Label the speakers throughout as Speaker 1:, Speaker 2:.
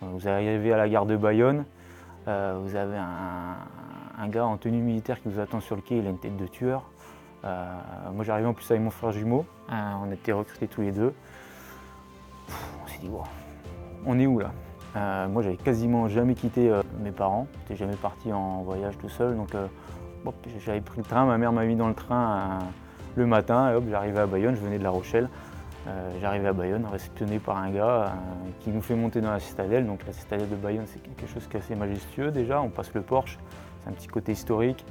Speaker 1: Vous arrivez à la gare de Bayonne, vous avez un, gars en tenue militaire qui vous attend sur le quai, il a une tête de tueur. moi j'arrivais en plus avec mon frère jumeau, on était recrutés tous les deux. on s'est dit, on est où là? Moi j'avais quasiment jamais quitté mes parents, j'étais jamais parti en voyage tout seul, donc j'avais pris le train, ma mère m'a mis dans le train le matin, et hop, j'arrivais à Bayonne, je venais de La Rochelle. Euh, j'arrivais à Bayonne, réceptionné par un gars euh, qui nous fait monter dans la citadelle. Donc la citadelle de Bayonne, c'est quelque chose qui est assez majestueux déjà. On passe le porche, c'est un petit côté historique.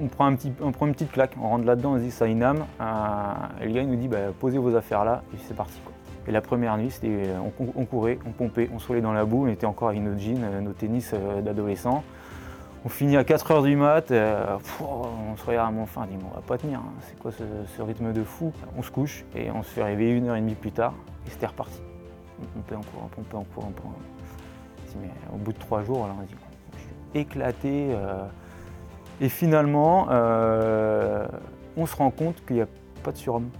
Speaker 1: On prend, un petit, on prend une petite claque, on rentre là-dedans, on se dit âme. Euh, et le gars nous dit bah, posez vos affaires là, et c'est parti. Et la première nuit, c'était on, courait, on pompait, on se dans la boue, on était encore avec nos jeans, nos tennis d'adolescents. On finit à 4h du mat, euh, on se regarde à mon fin, on dit on va pas tenir, hein. c'est quoi ce, rythme de fou? On se couche et on se fait réveiller une heure et demie plus tard et c'était reparti. On pompait en courant, on pompait en courant, Mais au bout de trois jours, on dit je suis éclaté. Euh. et finalement, euh, on se rend compte qu'il n'y a pas de surhomme.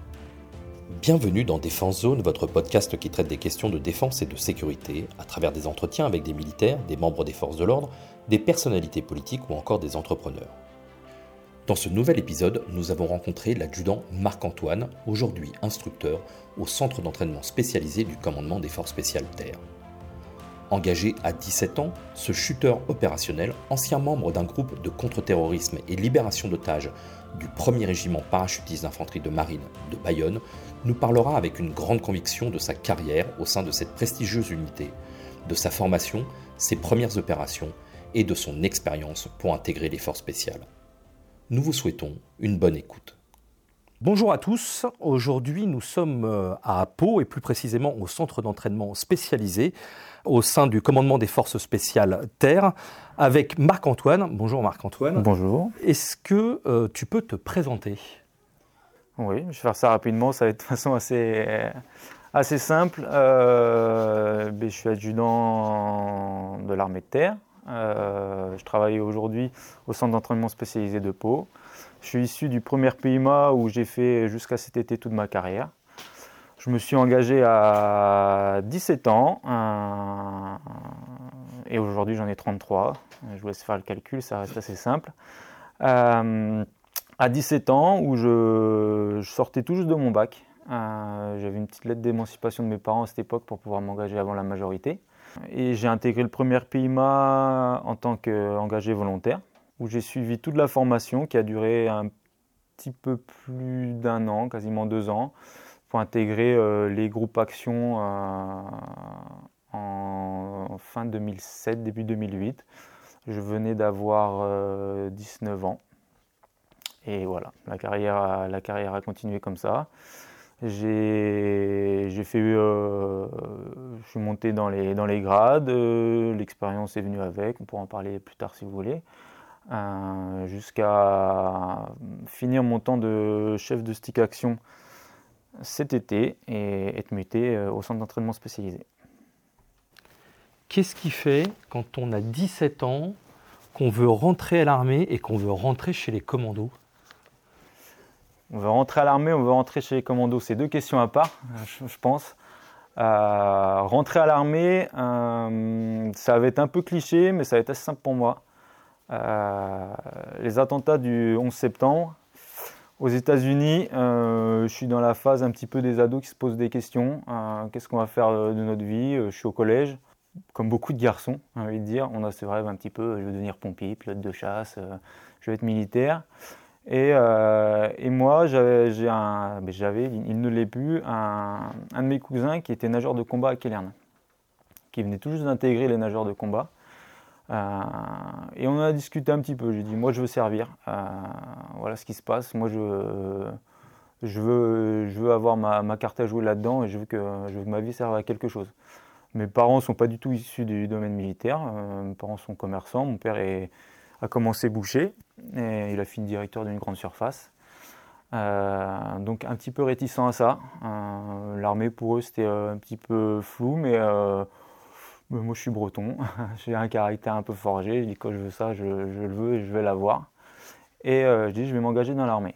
Speaker 2: Bienvenue dans Défense Zone, votre podcast qui traite des questions de défense et de sécurité à travers des entretiens avec des militaires, des membres des forces de l'ordre, des personnalités politiques ou encore des entrepreneurs. Dans ce nouvel épisode, nous avons rencontré l'adjudant Marc-Antoine, aujourd'hui instructeur au centre d'entraînement spécialisé du commandement des forces spéciales terre. Engagé à 17 ans, ce chuteur opérationnel, ancien membre d'un groupe de contre-terrorisme et libération d'otages du 1er régiment parachutiste d'infanterie de marine de Bayonne, nous parlera avec une grande conviction de sa carrière au sein de cette prestigieuse unité, de sa formation, ses premières opérations et de son expérience pour intégrer les forces spéciales. Nous vous souhaitons une bonne écoute.
Speaker 3: Bonjour à tous, aujourd'hui nous sommes euh, à Pau et plus précisément au centre d'entraînement spécialisé au sein du commandement des forces spéciales Terre avec Marc-Antoine. Bonjour Marc-Antoine.
Speaker 1: Bonjour.
Speaker 3: Est-ce que euh, tu peux te présenter?
Speaker 1: Oui, je vais faire ça rapidement, ça va être de façon assez, assez simple. Euh, ben, je suis adjudant de l'armée de terre. Euh, je travaille aujourd'hui au centre d'entraînement spécialisé de Pau. Je suis issu du premier PIMA où j'ai fait jusqu'à cet été toute ma carrière. Je me suis engagé à 17 ans euh, et aujourd'hui j'en ai 33. Je vous laisse faire le calcul, ça reste assez simple. Euh, à 17 ans où je, sortais tout juste de mon bac. J'avais une petite lettre d'émancipation de mes parents à cette époque pour pouvoir m'engager avant la majorité. Et j'ai intégré le premier PIMA en tant qu'engagé volontaire, où j'ai suivi toute la formation qui a duré un petit peu plus d'un an, quasiment deux ans, pour intégrer euh, les groupes Action euh, en, fin 2007, début 2008. Je venais d'avoir 19 euh, ans. Et voilà, la carrière a continué comme ça. J'ai fait, euh, je suis monté dans les, dans les grades, euh, l'expérience est venue avec, on pourra en parler plus tard si vous voulez, euh, jusqu'à finir mon temps de chef de stick action cet été et être muté au centre d'entraînement spécialisé.
Speaker 3: Qu'est-ce qui fait quand on a 17 ans qu'on veut rentrer à l'armée et qu'on veut rentrer chez les commandos?
Speaker 1: On veut rentrer à l'armée, on veut rentrer chez les commandos. C'est deux questions à part, je, pense. Euh, rentrer à l'armée, euh, ça va être un peu cliché, mais ça va être assez simple pour moi. Euh, les attentats du 11 septembre, aux États-Unis, je suis dans la phase un petit peu des ados qui se posent des questions. Qu'est-ce qu'on va faire de notre vie? Je suis au collège, comme beaucoup de garçons, j'ai envie de dire. On a ce rêve un petit peu, je veux devenir pompier, pilote de chasse, je veux être militaire. Euh, et, moi, j'avais, il ne l'est plus, un, de mes cousins qui était nageur de combat à Kellern, qui venait tout juste d'intégrer les nageurs de combat. Euh, et on a discuté un petit peu. J'ai dit, moi, je veux servir. Euh, voilà ce qui se passe. Moi, je, veux, je veux avoir ma, carte à jouer là-dedans et je veux, que, ma vie serve à quelque chose. Mes parents ne sont pas du tout issus du domaine militaire. mes parents sont commerçants. Mon père a commencé boucher et il a fini directeur d'une grande surface. Euh, donc un petit peu réticent à ça. Euh, l'armée pour eux c'était euh, un petit peu flou, mais, moi je suis breton, j'ai un caractère un peu forgé. Je dis quand je veux ça, je, le veux et je vais l'avoir. Et je dis je vais m'engager dans l'armée.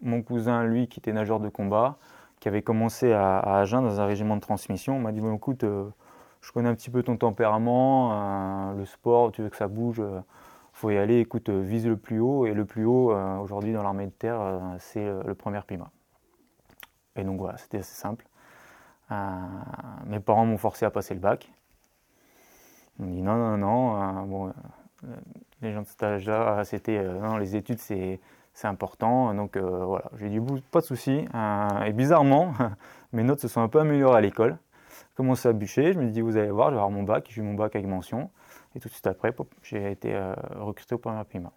Speaker 1: mon cousin, lui, qui était nageur de combat, qui avait commencé à, Agen dans un régiment de transmission, m'a dit bon écoute je connais un petit peu ton tempérament, le sport, tu veux que ça bouge, faut y aller, écoute, vise le plus haut, et le plus haut, aujourd'hui dans l'armée de terre, c'est le premier Pima. Et donc voilà, c'était assez simple. mes parents m'ont forcé à passer le bac. On dit non, non, non, bon, les gens de cet âge-là, c'était non, les études, c'est important. Donc euh, voilà, j'ai dit pas de souci. Euh, et bizarrement, mes notes se sont un peu améliorées à l'école. J'ai commencé à bûcher, je me suis dit vous allez voir, je vais avoir mon bac, j'ai eu mon bac avec mention. Et tout de suite après, j'ai été euh, recruté au premier Prima.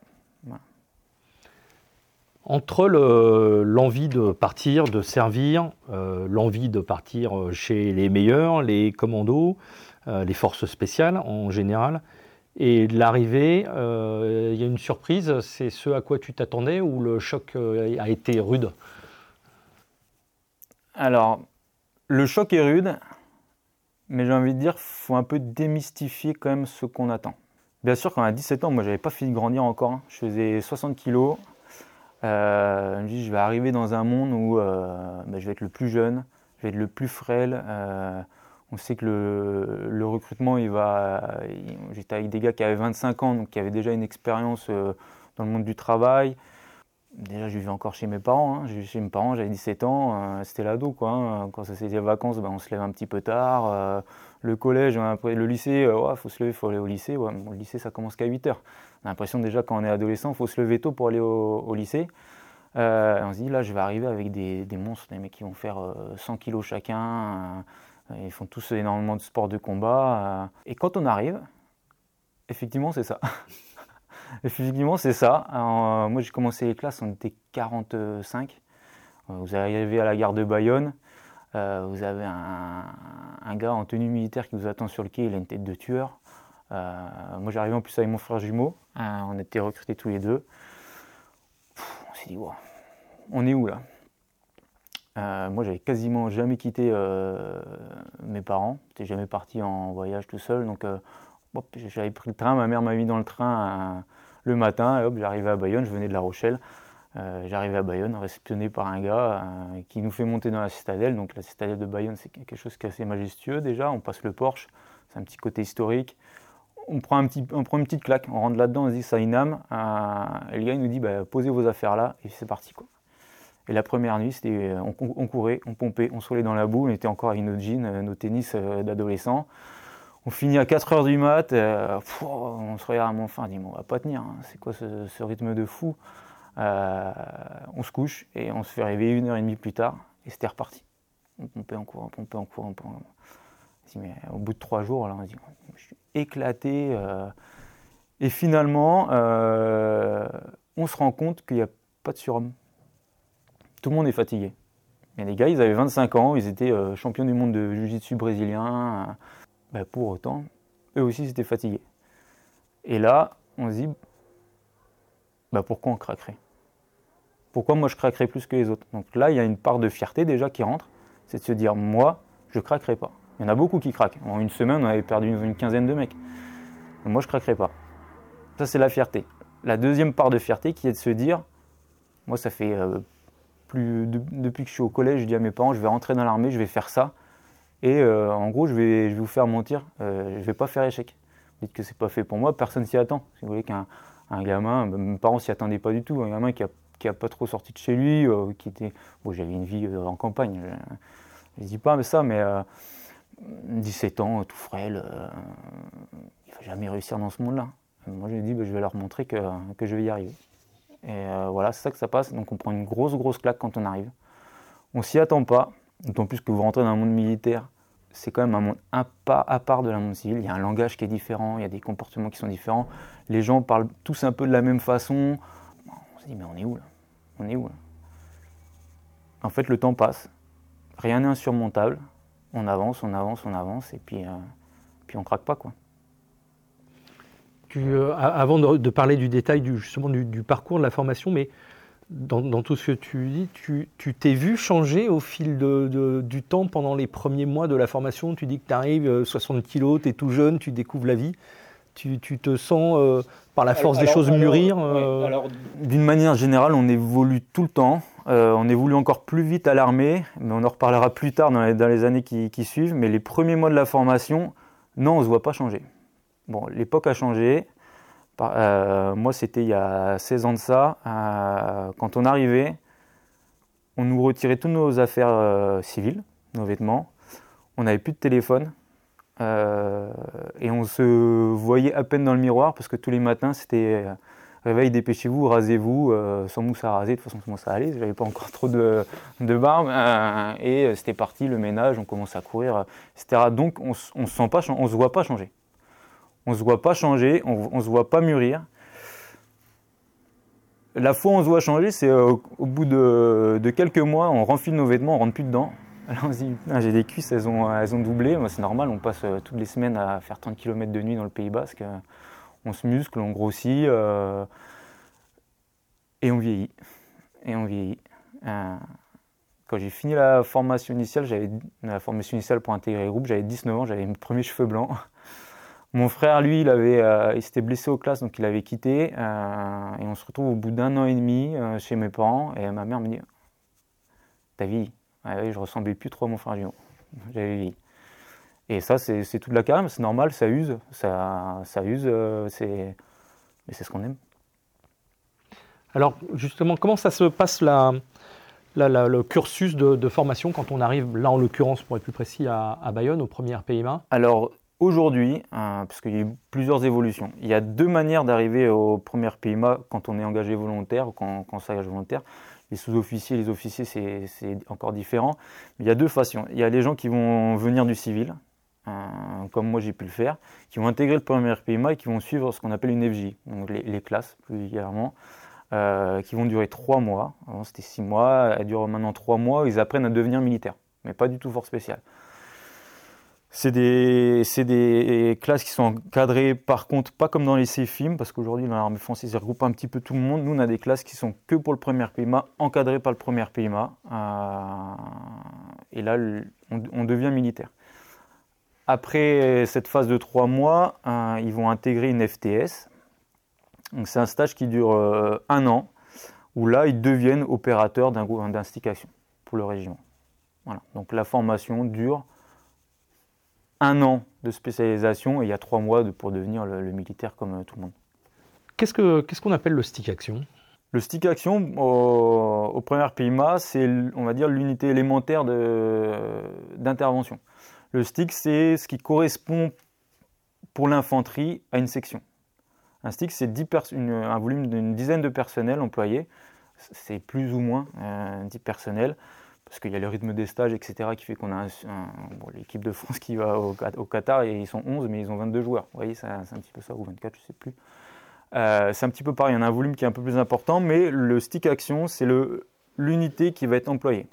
Speaker 3: Entre l'envie de partir, de servir, l'envie de partir chez les meilleurs, les commandos, les forces spéciales en général, et l'arrivée, euh, il y a une surprise, c'est ce à quoi tu t'attendais ou le choc euh, a été rude?
Speaker 1: Alors, le choc est rude, mais j'ai envie de dire, faut un peu démystifier quand même ce qu'on attend. Bien sûr, quand a 17 ans, moi j'avais pas fini de grandir encore, hein. je faisais 60 kilos. Euh, je me dis, je vais arriver dans un monde où bah, je vais être le plus jeune, je vais être le plus frêle. On sait que le, recrutement, il va. J'étais avec des gars qui avaient 25 ans, donc qui avaient déjà une expérience euh, dans le monde du travail. Déjà, je vivais encore chez mes parents. Hein. Chez mes parents, j'avais 17 ans, euh, c'était l'ado. Quoi, hein. Quand c'était les vacances, ben, on se lève un petit peu tard. Euh, le collège, après le lycée, il faut se lever, il faut aller au lycée. le lycée, ça commence qu'à 8 heures. On a l'impression déjà, quand on est adolescent, il faut se lever tôt pour aller au, lycée. on se dit, là, je vais arriver avec des, des, monstres, des mecs qui vont faire 100 kilos chacun ils font tous énormément de sports de combat. Euh. Et quand on arrive, effectivement, c'est ça. effectivement, c'est ça. Euh, moi, j'ai commencé les classes, on était 45. Euh, vous arrivez à la gare de Bayonne, vous avez un, gars en tenue militaire qui vous attend sur le quai, il a une tête de tueur. moi, j'arrivais en plus avec mon frère jumeau, on était recrutés tous les deux. on s'est dit, on est où là? Euh, moi, j'avais quasiment jamais quitté euh, mes parents. J'étais jamais parti en voyage tout seul. Donc, euh, j'avais pris le train. Ma mère m'a mis dans le train le matin. J'arrivais à Bayonne. Je venais de La Rochelle. j'arrivais à Bayonne, réceptionné par un gars qui nous fait monter dans la citadelle. Donc, la citadelle de Bayonne, c'est quelque chose qui est assez majestueux déjà. On passe le Porsche. C'est un petit côté historique. On prend, une petite claque. On rentre là-dedans. On se dit, ça a une âme. et le gars, il nous dit, bah, posez vos affaires là. Et c'est parti. Quoi. Et la première nuit, euh, on, courait, on pompait, on se dans la boue, on était encore avec nos jeans, euh, nos tennis euh, d'adolescents. On finit à 4 h du mat, on se regarde à mon fin, on dit on va pas tenir, hein. c'est quoi ce, rythme de fou? On se couche et on se fait réveiller une heure et demie plus tard et c'était reparti. On pompait en courant, on pompait en courant. mais au bout de trois jours, là, on dit je suis éclaté. et finalement, on se rend compte qu'il n'y a pas de surhomme tout le monde est fatigué. Mais les gars, ils avaient 25 ans, ils étaient euh, champions du monde de jiu-jitsu brésilien. Bah, pour autant, eux aussi, ils étaient fatigués. Et là, on se dit, bah, pourquoi on craquerait? Pourquoi moi je craquerais plus que les autres? Donc là, il y a une part de fierté déjà qui rentre, c'est de se dire, moi, je craquerai pas. Il y en a beaucoup qui craquent. En une semaine, on avait perdu une, quinzaine de mecs. moi, je craquerai pas. Ça, c'est la fierté. La deuxième part de fierté qui est de se dire, moi, ça fait euh, depuis que je suis au collège, je dis à mes parents, je vais rentrer dans l'armée, je vais faire ça. Et euh, en gros, je vais, vous faire mentir, euh, je ne vais pas faire échec. Vous dites que c'est pas fait pour moi, personne s'y attend. Si vous voulez qu'un un gamin, bah, mes parents s'y attendaient pas du tout, un gamin qui a, qui a pas trop sorti de chez lui, euh, qui était, bon, j'avais une vie en campagne, je ne dis pas ça, mais 17 ans, tout frêle, il ne va jamais réussir dans ce monde-là. Moi, je me dis, bah, je vais leur montrer que, que je vais y arriver. Et voilà, c'est ça que ça passe. Donc on prend une grosse, grosse claque quand on arrive. On s'y attend pas, d'autant plus que vous rentrez dans un monde militaire. C'est quand même un monde à part de la monde civil. Il y a un langage qui est différent, il y a des comportements qui sont différents. Les gens parlent tous un peu de la même façon. On se dit, mais on est où là? On est où là? En fait, le temps passe. Rien n'est insurmontable. On avance, on avance, on avance, et puis, euh, puis on craque pas, quoi.
Speaker 3: Euh, avant de, parler du détail du, justement du, parcours de la formation, mais dans, tout ce que tu dis, tu t'es vu changer au fil du temps pendant les premiers mois de la formation? Tu dis que tu arrives 60 kilos, tu es tout jeune, tu découvres la vie. Tu, te sens euh, par la force des choses mûrir
Speaker 1: euh D'une manière générale, on évolue tout le temps. on évolue encore plus vite à l'armée, mais on en reparlera plus tard dans les, années qui, qui, suivent. Mais les premiers mois de la formation, Non, on ne se voit pas changer. Bon, l'époque a changé. Euh, moi, c'était il y a 16 ans de ça. Euh, quand on arrivait, on nous retirait toutes nos affaires euh, civiles, nos vêtements. On n'avait plus de téléphone. et on se voyait à peine dans le miroir parce que tous les matins, c'était réveil, dépêchez-vous, rasez-vous, sans mousse à raser. De toute façon, comment ça allait J'avais pas encore trop de, barbe. et c'était parti, le ménage, on commence à courir, etc. Donc, on ne se, se voit pas changer on ne se voit pas changer, on ne se voit pas mûrir. La fois où on se voit changer, c'est euh, au bout de, quelques mois, on renfile nos vêtements, on rentre plus dedans. Alors on j'ai des cuisses, elles ont, doublé. c'est normal, on passe euh, toutes les semaines à faire 30 km de nuit dans le Pays Basque. On se muscle, on grossit euh, et on vieillit. Et on vieillit. quand j'ai fini la formation initiale, j'avais la formation initiale pour intégrer le groupe, j'avais 19 ans, j'avais mes premiers cheveux blancs. Mon frère, lui, il, avait, euh, il s'était blessé aux classes, donc il avait quitté. Euh, et on se retrouve au bout d'un an et demi euh, chez mes parents. Et ma mère me dit T'as vie ouais, Je ressemblais plus trop à mon frère jumeau. J'avais vie. Et ça, c'est toute la carrière, c'est normal, ça use. Ça, ça use, c'est, mais c'est ce qu'on aime.
Speaker 3: Alors, justement, comment ça se passe la, le cursus de, formation quand on arrive, là en l'occurrence, pour être plus précis, à, à Bayonne, au premier PIMA
Speaker 1: Alors, Aujourd'hui, euh, parce qu'il y a eu plusieurs évolutions, il y a deux manières d'arriver au premier PIMA quand on est engagé volontaire ou quand, on s'engage volontaire. Les sous-officiers, les officiers, c'est encore différent. Mais il y a deux façons. Il y a les gens qui vont venir du civil, euh, comme moi j'ai pu le faire, qui vont intégrer le premier PIMA et qui vont suivre ce qu'on appelle une FJ, donc les, classes plus vulgairement, euh, qui vont durer trois mois. Avant c'était six mois, elles durent maintenant trois mois, ils apprennent à devenir militaires, mais pas du tout force spéciale. C'est des, classes qui sont encadrées, par contre, pas comme dans les CFIM, parce qu'aujourd'hui, dans l'armée française, ils regroupent un petit peu tout le monde. Nous, on a des classes qui sont que pour le premier PIMA, encadrées par le premier PIMA. Euh, et là, on, devient militaire. Après cette phase de trois mois, euh, ils vont intégrer une FTS. C'est un stage qui dure euh, un an, où là, ils deviennent opérateurs d'un pour le régiment. Donc la formation dure un an de spécialisation et il y a trois mois pour devenir le, militaire comme euh, tout le monde.
Speaker 3: Qu'est-ce qu'on appelle le stick action?
Speaker 1: Le stick action, au, au premier PIMA, c'est, on va dire, l'unité élémentaire d'intervention. Le stick, c'est ce qui correspond pour l'infanterie à une section. Un stick, c'est un volume d'une dizaine de personnels employés. C'est plus ou moins euh, 10 personnels parce qu'il y a le rythme des stages, etc., qui fait qu'on a l'équipe de France qui va au, Qatar, et ils sont 11, mais ils ont 22 joueurs. Vous voyez, c'est un petit peu ça, ou 24, je ne sais plus. Euh, c'est un petit peu pareil, il y a un volume qui est un peu plus important, mais le stick action, c'est l'unité qui va être employée.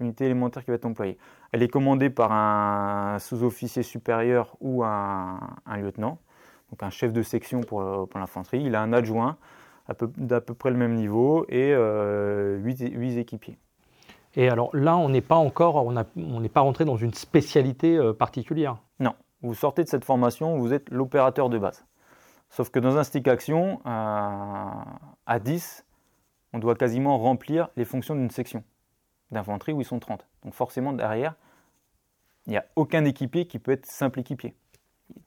Speaker 1: L'unité élémentaire qui va être employée. Elle est commandée par un sous-officier supérieur ou un, lieutenant, donc un chef de section pour, l'infanterie. Il a un adjoint d'à peu, près le même niveau et euh, 8 équipiers.
Speaker 3: Et alors là, on n'est pas encore, on n'est pas rentré dans une spécialité euh, particulière.
Speaker 1: Non, vous sortez de cette formation, vous êtes l'opérateur de base. Sauf que dans un stick action, euh, à 10, on doit quasiment remplir les fonctions d'une section d'infanterie où ils sont 30. Donc forcément, derrière, il n'y a aucun équipier qui peut être simple équipier.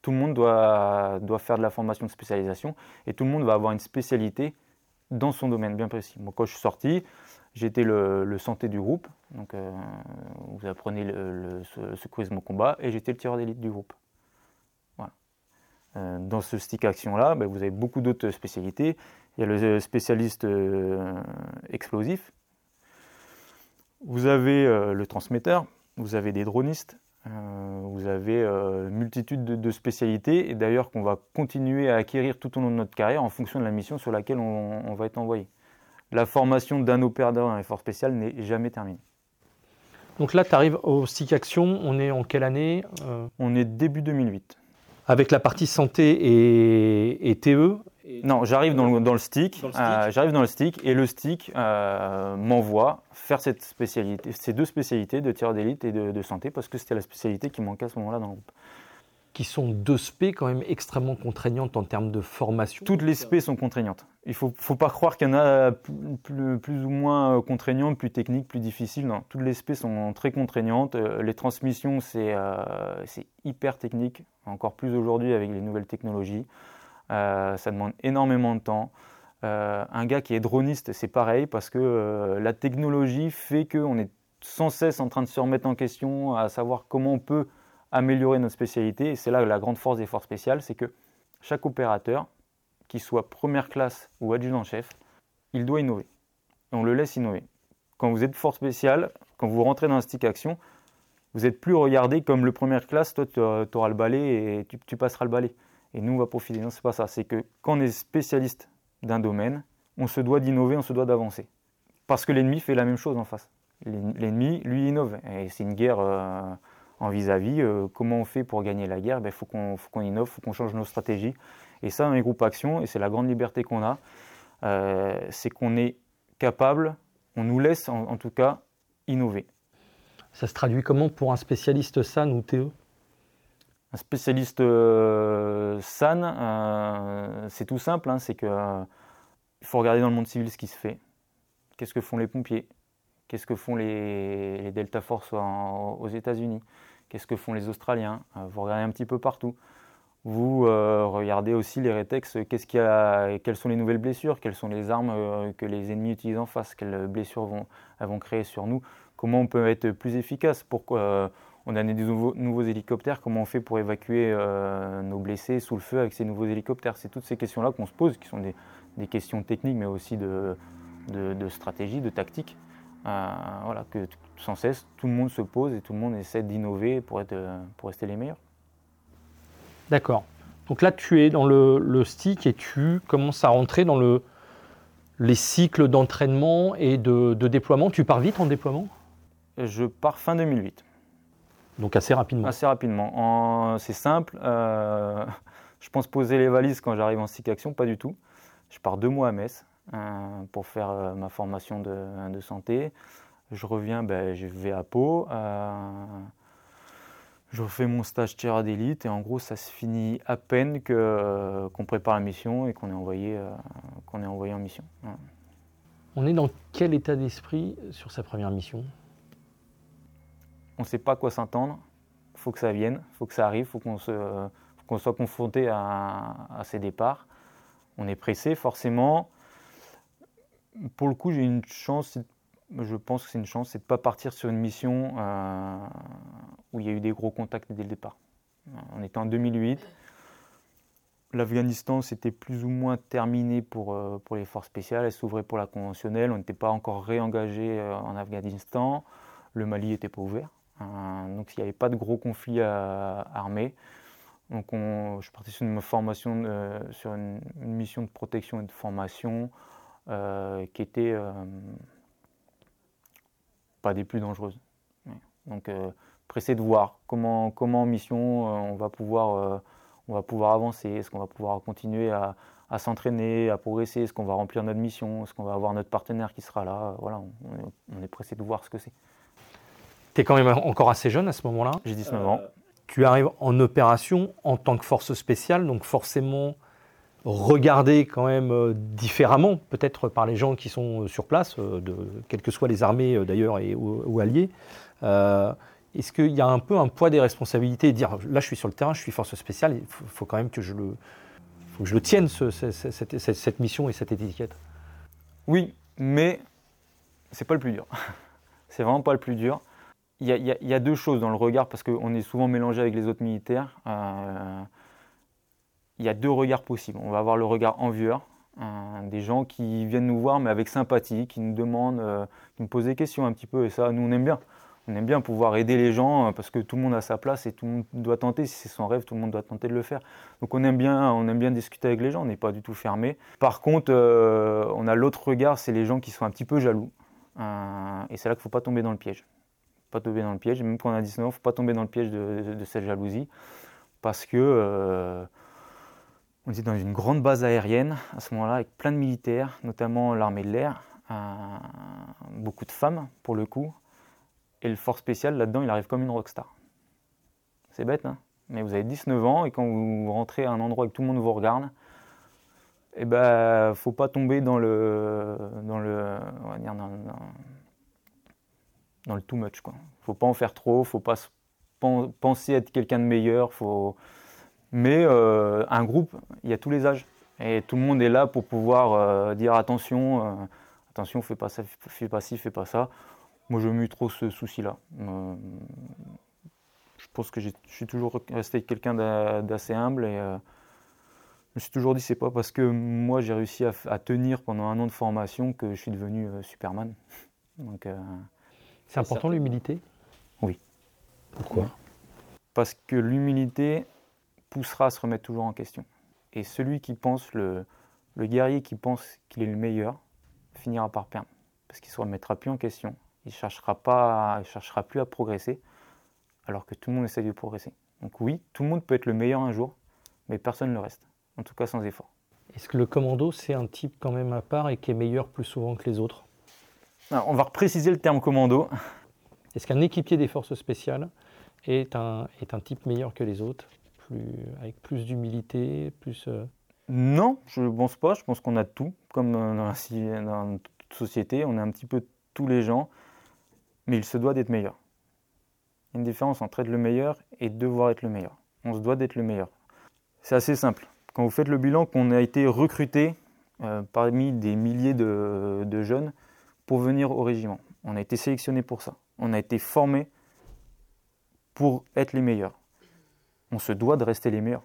Speaker 1: Tout le monde doit, doit faire de la formation de spécialisation et tout le monde va avoir une spécialité dans son domaine bien précis. Moi, quand je suis sorti, J'étais le, santé du groupe, donc euh, vous apprenez le, secourisme au combat, et j'étais le tireur d'élite du groupe. Euh, dans ce stick action-là, ben, vous avez beaucoup d'autres spécialités. Il y a le spécialiste euh, explosif, vous avez le transmetteur, vous avez des dronistes, vous avez une multitude de, spécialités, et d'ailleurs qu'on va continuer à acquérir tout au long de notre carrière en fonction de la mission sur laquelle on va être envoyé la formation d'un opérateur d'un effort spécial n'est jamais terminée.
Speaker 3: Donc là, tu arrives au stick action, on est en quelle année
Speaker 1: euh On est début 2008.
Speaker 3: Avec la partie santé et, TE
Speaker 1: Non, j'arrive dans, le stick, euh, j'arrive dans le stick et le stick euh, m'envoie faire cette spécialité, ces deux spécialités de tir d'élite et de, santé parce que c'était la spécialité qui manquait à ce moment-là dans le groupe.
Speaker 3: Qui sont deux spé quand même extrêmement contraignantes en termes de formation.
Speaker 1: Toutes les spé sont contraignantes il ne faut, pas croire qu'il y en a plus, ou moins contraignantes, plus techniques, plus difficiles. Non, toutes les spé sont très contraignantes. Les transmissions, c'est hyper technique, encore plus aujourd'hui avec les nouvelles technologies. ça demande énormément de temps. un gars qui est droniste, c'est pareil, parce que la technologie fait qu'on est sans cesse en train de se remettre en question, à savoir comment on peut améliorer notre spécialité. Et c'est là la grande force des forces spéciales, c'est que chaque opérateur, qu'il soit première classe ou adjudant-chef, il doit innover. On le laisse innover. Quand vous êtes force spéciale, quand vous rentrez dans un stick action, vous n'êtes plus regardé comme le première classe, toi tu auras le balai et tu, passeras le balai. Et nous on va profiter. Non, c'est pas ça. C'est que quand on est spécialiste d'un domaine, on se doit d'innover, on se doit d'avancer. Parce que l'ennemi fait la même chose en face. L'ennemi, lui, innove. Et c'est une guerre euh, en vis-à-vis. Euh, comment on fait pour gagner la guerre? Il ben, faut qu'on innove, il faut qu'on change nos stratégies. Et ça, dans les groupes actions, et c'est la grande liberté qu'on a, euh, c'est qu'on est capable, on nous laisse en, tout cas innover.
Speaker 3: Ça se traduit comment pour un spécialiste SAN ou TE
Speaker 1: Un spécialiste SAN, c'est tout simple, hein, c'est qu'il faut regarder dans le monde civil ce qui se fait. Qu'est-ce que font les pompiers? Qu'est-ce que font les, Delta Force aux États-Unis? Qu'est-ce que font les Australiens? Euh, Vous regardez un petit peu partout. Vous euh, regardez aussi les a, quelles sont les nouvelles blessures, quelles sont les armes euh, que les ennemis utilisent en face, quelles blessures vont, elles vont créer sur nous, comment on peut être plus efficace, pourquoi on a des nouveaux, hélicoptères, comment on fait pour évacuer nos blessés sous le feu avec ces nouveaux hélicoptères. C'est toutes ces questions-là qu'on se pose, qui sont des, questions techniques, mais aussi de, de stratégie, de tactique. Euh, voilà, que sans cesse, tout le monde se pose et tout le monde essaie d'innover pour, pour rester les meilleurs.
Speaker 3: D'accord. Donc là, tu es dans le, stick et tu commences à rentrer dans le, les cycles d'entraînement et de, déploiement. Tu pars vite en déploiement?
Speaker 1: Je pars fin 2008.
Speaker 3: Donc assez rapidement
Speaker 1: Assez rapidement. C'est simple. Euh, je pense poser les valises quand j'arrive en stick action, pas du tout. Je pars deux mois à Metz. Euh, pour faire euh, ma formation de, santé. Je reviens, ben, je vais à Pau. Euh, je fais mon stage tirade d'élite et en gros ça se finit à peine que, qu'on prépare la mission et qu'on est envoyé, qu'on est envoyé en mission.
Speaker 3: On est dans quel état d'esprit sur sa première mission?
Speaker 1: On ne sait pas à quoi s'entendre. Il faut que ça vienne, il faut que ça arrive, il faut qu'on, se, qu'on soit confronté à, à, ces départs. On est pressé forcément pour le coup, j'ai une chance, je pense que c'est une chance, c'est de ne pas partir sur une mission euh, où il y a eu des gros contacts dès le départ. On était en 2008. L'Afghanistan, c'était plus ou moins terminé pour, euh, les forces spéciales. Elles s'ouvraient pour la conventionnelle. On n'était pas encore réengagé euh, en Afghanistan. Le Mali n'était pas ouvert. donc il n'y avait pas de gros conflits armés. Donc je partais sur une formation, sur une, mission de protection et de formation euh, qui étaient euh, pas des plus dangereuses. Euh, pressé de voir comment, comment en mission on, va pouvoir, on va pouvoir avancer, est-ce qu'on va pouvoir continuer à, à s'entraîner, à progresser, est-ce qu'on va remplir notre mission, est-ce qu'on va avoir notre partenaire qui sera là? Voilà, on, est, pressé de voir ce que c'est.
Speaker 3: Tu es quand même encore assez jeune à ce moment-là.
Speaker 1: J'ai 19 ans.
Speaker 3: Tu arrives en opération en tant que force spéciale, donc forcément regardé quand même euh, différemment, peut-être par les gens qui sont euh, sur place, euh, de, quelles que soient les armées d'ailleurs et, ou, alliés. Est-ce qu'il y a un peu un poids des responsabilités et dire là je suis sur le terrain, je suis force spéciale, il faut, quand même que je le, tienne cette, mission et cette étiquette?
Speaker 1: Oui, mais c'est pas le plus dur. c'est vraiment pas le plus dur. Il y, a, deux choses dans le regard parce qu'on est souvent mélangé avec les autres militaires il y a deux regards possibles. On va avoir le regard envieur, hein, des gens qui viennent nous voir mais avec sympathie, qui nous demandent, euh, qui nous posent des questions un petit peu, et ça, nous, on aime bien. On aime bien pouvoir aider les gens euh, parce que tout le monde a sa place et tout le monde doit tenter. Si c'est son rêve, tout le monde doit tenter de le faire. Donc on aime bien, on aime bien discuter avec les gens. On n'est pas du tout fermé. Par contre, euh, on a l'autre regard, c'est les gens qui sont un petit peu jaloux. et c'est là qu'il ne faut pas tomber dans le piège. Pas tomber dans le piège. Même quand on a 19 ans, il ne faut pas tomber dans le piège de, cette jalousie parce que on était dans une grande base aérienne à ce moment-là avec plein de militaires, notamment l'armée de l'air, euh, beaucoup de femmes pour le coup. Et le fort spécial là-dedans, il arrive comme une rockstar. C'est bête, hein Mais vous avez 19 ans et quand vous rentrez à un endroit et que tout le monde vous regarde, Eh ben, faut pas tomber dans le, dans le, on va dire dans, le too much quoi. Faut pas en faire trop, faut pas penser être quelqu'un de meilleur, faut. Mais euh, un groupe, il y a tous les âges et tout le monde est là pour pouvoir euh, dire attention, euh, attention, fais pas ça, fais pas ci, fais pas ça. Moi, je me trop ce souci-là. je pense que je suis toujours resté quelqu'un d'assez humble et je me suis toujours dit, c'est pas parce que moi j'ai réussi à, tenir pendant un an de formation que je suis devenu euh, Superman.
Speaker 3: Donc, euh, c'est important l'humilité?
Speaker 1: Oui.
Speaker 3: Pourquoi?
Speaker 1: Parce que l'humilité poussera à se remettre toujours en question. Et celui qui pense, le, le guerrier qui pense qu'il est le meilleur, finira par perdre. Parce qu'il ne se remettra plus en question. Il ne cherchera, pas, il cherchera plus à progresser, alors que tout le monde essaie de progresser. Donc oui, tout le monde peut être le meilleur un jour, mais personne ne le reste en tout cas sans effort.
Speaker 3: Est-ce que le commando, c'est un type quand même à part et qui est meilleur plus souvent que les autres?
Speaker 1: On va préciser le terme commando.
Speaker 3: Est-ce qu'un équipier des forces spéciales est un, est un type meilleur que les autres, plus, avec plus d'humilité, plus... Euh
Speaker 1: non, je ne pense pas. Je pense qu'on a tout, comme dans, dans toute société. On a un petit peu tous les gens, mais il se doit d'être meilleur. Il y a une différence entre être le meilleur et devoir être le meilleur. On se doit d'être le meilleur. C'est assez simple quand vous faites le bilan qu'on a été recruté euh, parmi des milliers de, jeunes pour venir au régiment. On a été sélectionné pour ça. On a été formé pour être les meilleurs. On se doit de rester les meilleurs.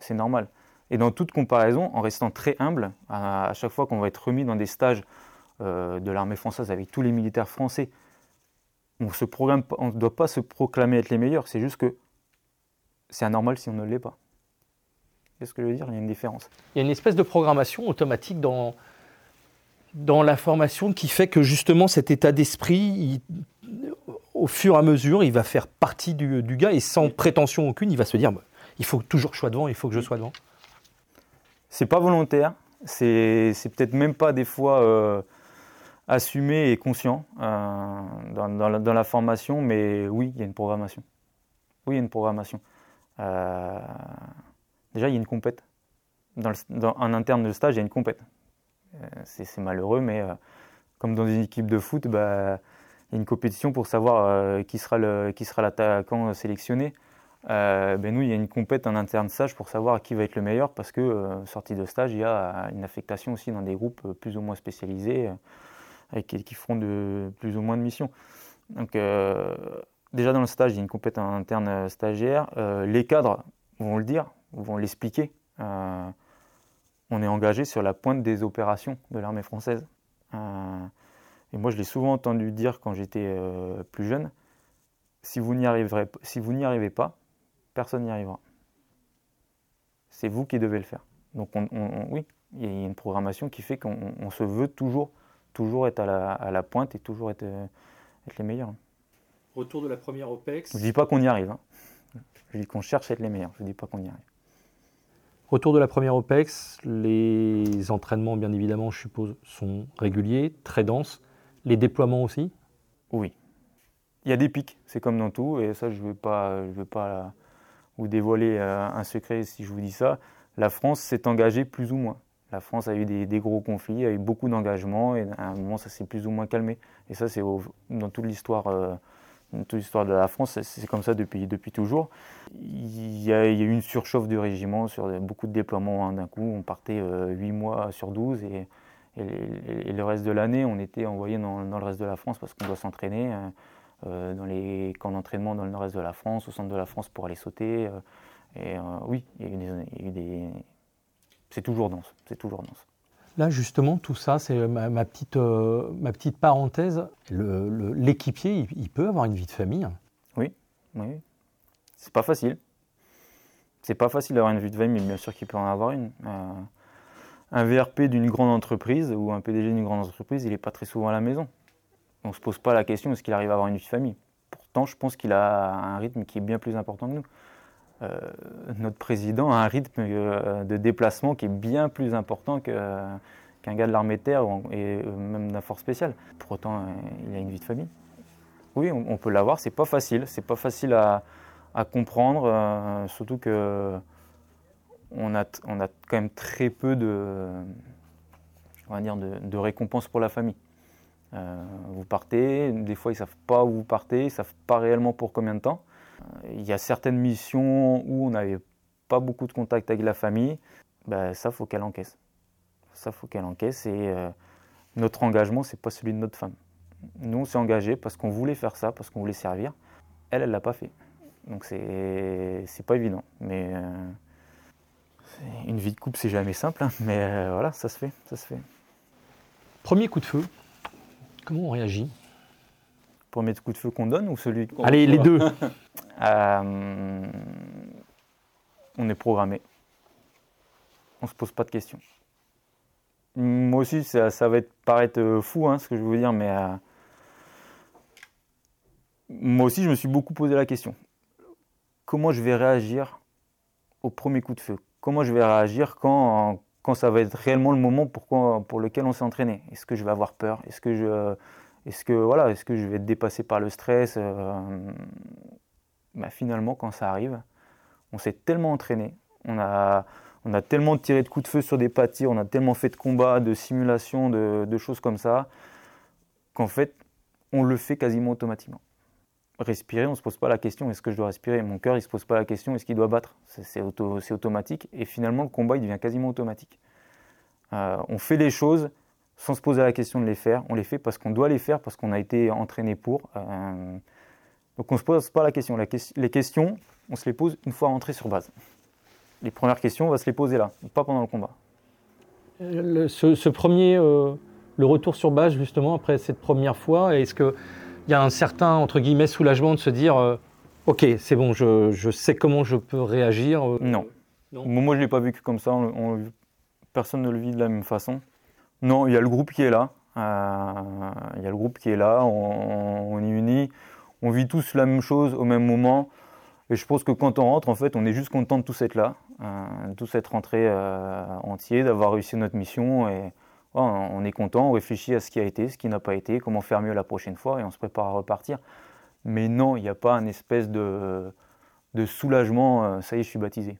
Speaker 1: C'est normal. Et dans toute comparaison, en restant très humble, à, chaque fois qu'on va être remis dans des stages euh, de l'armée française avec tous les militaires français, on ne doit pas se proclamer être les meilleurs. C'est juste que c'est anormal si on ne l'est pas. Qu'est-ce que je veux dire? Il y a une différence.
Speaker 3: Il y a une espèce de programmation automatique dans, dans la formation qui fait que justement cet état d'esprit, au fur et à mesure, il va faire partie du, gars et sans prétention aucune, il va se dire bah, il faut toujours que je sois devant, il faut que je sois devant.
Speaker 1: C'est pas volontaire, c'est peut-être même pas des fois euh, assumé et conscient euh, dans, la, formation, mais oui, il y a une programmation. Oui, il y a une programmation. Euh, Déjà, il y a une compète. Dans, en interne de stage, il y a une compète. Euh, c'est malheureux, mais comme dans une équipe de foot, bah, il y a une compétition pour savoir qui sera l'attaquant sélectionné. ben nous, il y a une compète en interne stage pour savoir qui va être le meilleur parce que, sortie de stage, il y a une affectation aussi dans des groupes plus ou moins spécialisés avec, qui feront de, plus ou moins de missions. Donc, déjà dans le stage, il y a une compète en interne stagiaire. les cadres vont le dire, vont l'expliquer. Euh, on est engagé sur la pointe des opérations de l'armée française. Euh, et moi, je l'ai souvent entendu dire quand j'étais euh, plus jeune, si vous n'y arrivez pas, personne n'y arrivera. C'est vous qui devez le faire. Donc oui, il y a une programmation qui fait qu'on se veut toujours, toujours être à la, pointe et toujours être, les meilleurs.
Speaker 3: Retour de la première OPEX.
Speaker 1: Je ne dis pas qu'on y arrive. Hein. Je dis qu'on cherche à être les meilleurs. Je ne dis pas qu'on y arrive.
Speaker 3: Retour de la première OPEX, les entraînements, bien évidemment, je suppose, sont réguliers, très denses. Les déploiements aussi?
Speaker 1: Oui. Il y a des pics, c'est comme dans tout, et ça, je ne veux pas, je veux pas vous dévoiler euh, un secret si je vous dis ça. La France s'est engagée plus ou moins. La France a eu des, gros conflits, a eu beaucoup d'engagements, et à un moment, ça s'est plus ou moins calmé. Et ça, c'est dans toute l'histoire. Euh, de la France, c'est comme ça depuis, toujours. Il y, a, eu une surchauffe du régiment sur beaucoup de déploiements d'un coup. On partait euh, 8 mois sur 12 et, le reste de l'année, on était envoyé dans, le reste de la France parce qu'on doit s'entraîner euh, euh, dans les camps d'entraînement dans le nord-est de la France, au centre de la France pour aller sauter. Euh, et oui, il y a eu des. C'est toujours dense. C'est toujours dense.
Speaker 3: Là, justement, tout ça, c'est ma, petite, euh, ma petite parenthèse. L'équipier, il, peut avoir une vie de famille.
Speaker 1: Oui, oui. C'est pas facile. C'est pas facile d'avoir une vie de famille, mais bien sûr qu'il peut en avoir une. Euh, un VRP d'une grande entreprise ou un PDG d'une grande entreprise, il n'est pas très souvent à la maison. On ne se pose pas la question est-ce qu'il arrive à avoir une vie de famille? Pourtant, je pense qu'il a un rythme qui est bien plus important que nous. Euh, notre président a un rythme euh, de déplacement qui est bien plus important qu'un gars de l'armée de terre et euh, même d'un force spéciale. Pour autant, il a une vie de famille. Oui, on, peut l'avoir, c'est pas facile, c'est pas facile à, comprendre, surtout que on a, quand même très peu de, on va dire de, récompenses pour la famille. Vous partez, des fois ils savent pas où vous partez, ils savent pas réellement pour combien de temps. Euh, il y a certaines missions où on n'avait pas beaucoup de contact avec la famille, ben, ça faut qu'elle encaisse. Ça faut qu'elle encaisse et euh, notre engagement c'est pas celui de notre femme. Nous on s'est engagé parce qu'on voulait faire ça, parce qu'on voulait servir. Elle, elle l'a pas fait. Donc c'est c'est pas évident, mais une vie de couple c'est jamais simple, hein. mais voilà ça se fait, ça se fait.
Speaker 3: Premier coup de feu, Comment on réagit?
Speaker 1: Premier coup de feu qu'on donne ou celui qu'on
Speaker 3: Allez, les deux.
Speaker 1: Euh, On est programmé. On ne se pose pas de questions. Moi aussi, ça, va être, paraître fou, hein, ce que je veux dire, mais euh, moi aussi, je me suis beaucoup posé la question. Comment je vais réagir au premier coup de feu? Comment je vais réagir quand, quand ça va être réellement le moment pour, lequel on s'est entraîné? Est-ce que je vais avoir peur? Est-ce que je, est-ce que voilà, est-ce que je vais être dépassé par le stress euh, bah, Finalement, quand ça arrive, on s'est tellement entraîné, on a, on a tellement tiré de coups de feu sur des pâtis, on a tellement fait de combats, de simulations, de, choses comme ça, qu'en fait, on le fait quasiment automatiquement respirer, on ne se pose pas la question est-ce que je dois respirer? Mon cœur, il ne se pose pas la question est-ce qu'il doit battre? C'est automatique. Et finalement, le combat, il devient quasiment automatique. Euh, on fait les choses sans se poser la question de les faire. On les fait parce qu'on doit les faire, parce qu'on a été entraîné pour. Euh, donc on ne se pose pas la question. les questions, on se les pose une fois rentré sur base. Les premières questions, on va se les poser là, pas pendant le combat.
Speaker 3: Euh, ce, premier, le retour sur base, justement, après cette première fois, est-ce que il y a un certain, entre guillemets, soulagement de se dire euh, Ok, c'est bon, je, sais comment je peux réagir
Speaker 1: euh, Non. Moi, je ne l'ai pas vécu comme ça. personne ne le vit de la même façon. Non, il y a le groupe qui est là. Euh, il y a le groupe qui est là. On, est unis. On vit tous la même chose au même moment. Et je pense que quand on rentre, en fait, on est juste content de tous être là, de tous être rentrés entiers, d'avoir réussi notre mission. Et, Oh, on est content, on réfléchit à ce qui a été, ce qui n'a pas été, comment faire mieux la prochaine fois et on se prépare à repartir. Mais non, il n'y a pas un espèce de, soulagement, euh, ça y est, je suis baptisé.